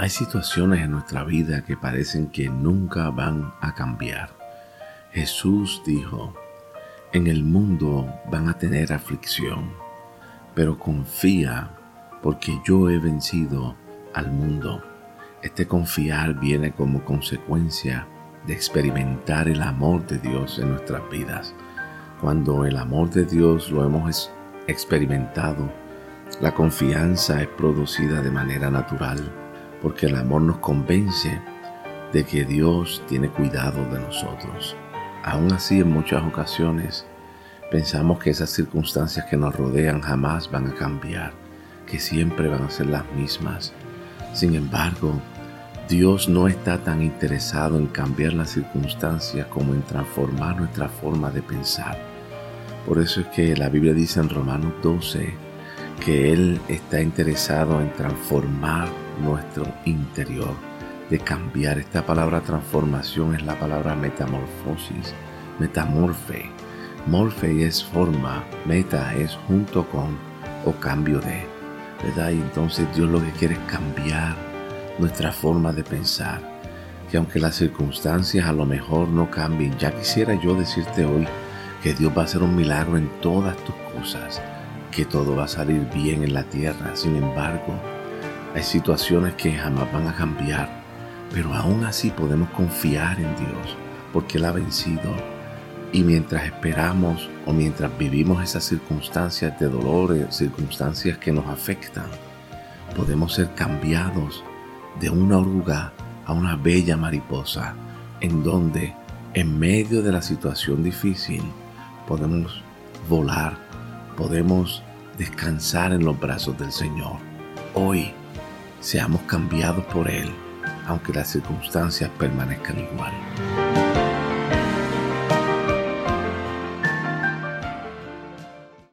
Hay situaciones en nuestra vida que parecen que nunca van a cambiar. Jesús dijo, en el mundo van a tener aflicción, pero confía porque yo he vencido al mundo. Este confiar viene como consecuencia de experimentar el amor de Dios en nuestras vidas. Cuando el amor de Dios lo hemos experimentado, la confianza es producida de manera natural porque el amor nos convence de que Dios tiene cuidado de nosotros. Aún así, en muchas ocasiones pensamos que esas circunstancias que nos rodean jamás van a cambiar, que siempre van a ser las mismas. Sin embargo, Dios no está tan interesado en cambiar las circunstancias como en transformar nuestra forma de pensar. Por eso es que la Biblia dice en Romanos 12 que Él está interesado en transformar nuestro interior, de cambiar. Esta palabra transformación es la palabra metamorfosis, metamorfe. Morfe es forma, meta es junto con o cambio de. ¿Verdad? Y entonces Dios lo que quiere es cambiar nuestra forma de pensar. Que aunque las circunstancias a lo mejor no cambien, ya quisiera yo decirte hoy que Dios va a hacer un milagro en todas tus cosas, que todo va a salir bien en la tierra. Sin embargo, hay situaciones que jamás van a cambiar, pero aún así podemos confiar en Dios, porque Él ha vencido. Y mientras esperamos o mientras vivimos esas circunstancias de dolor, circunstancias que nos afectan, podemos ser cambiados de una oruga a una bella mariposa, en donde, en medio de la situación difícil, podemos volar, podemos descansar en los brazos del Señor. Hoy seamos cambiados por Él, aunque las circunstancias permanezcan igual.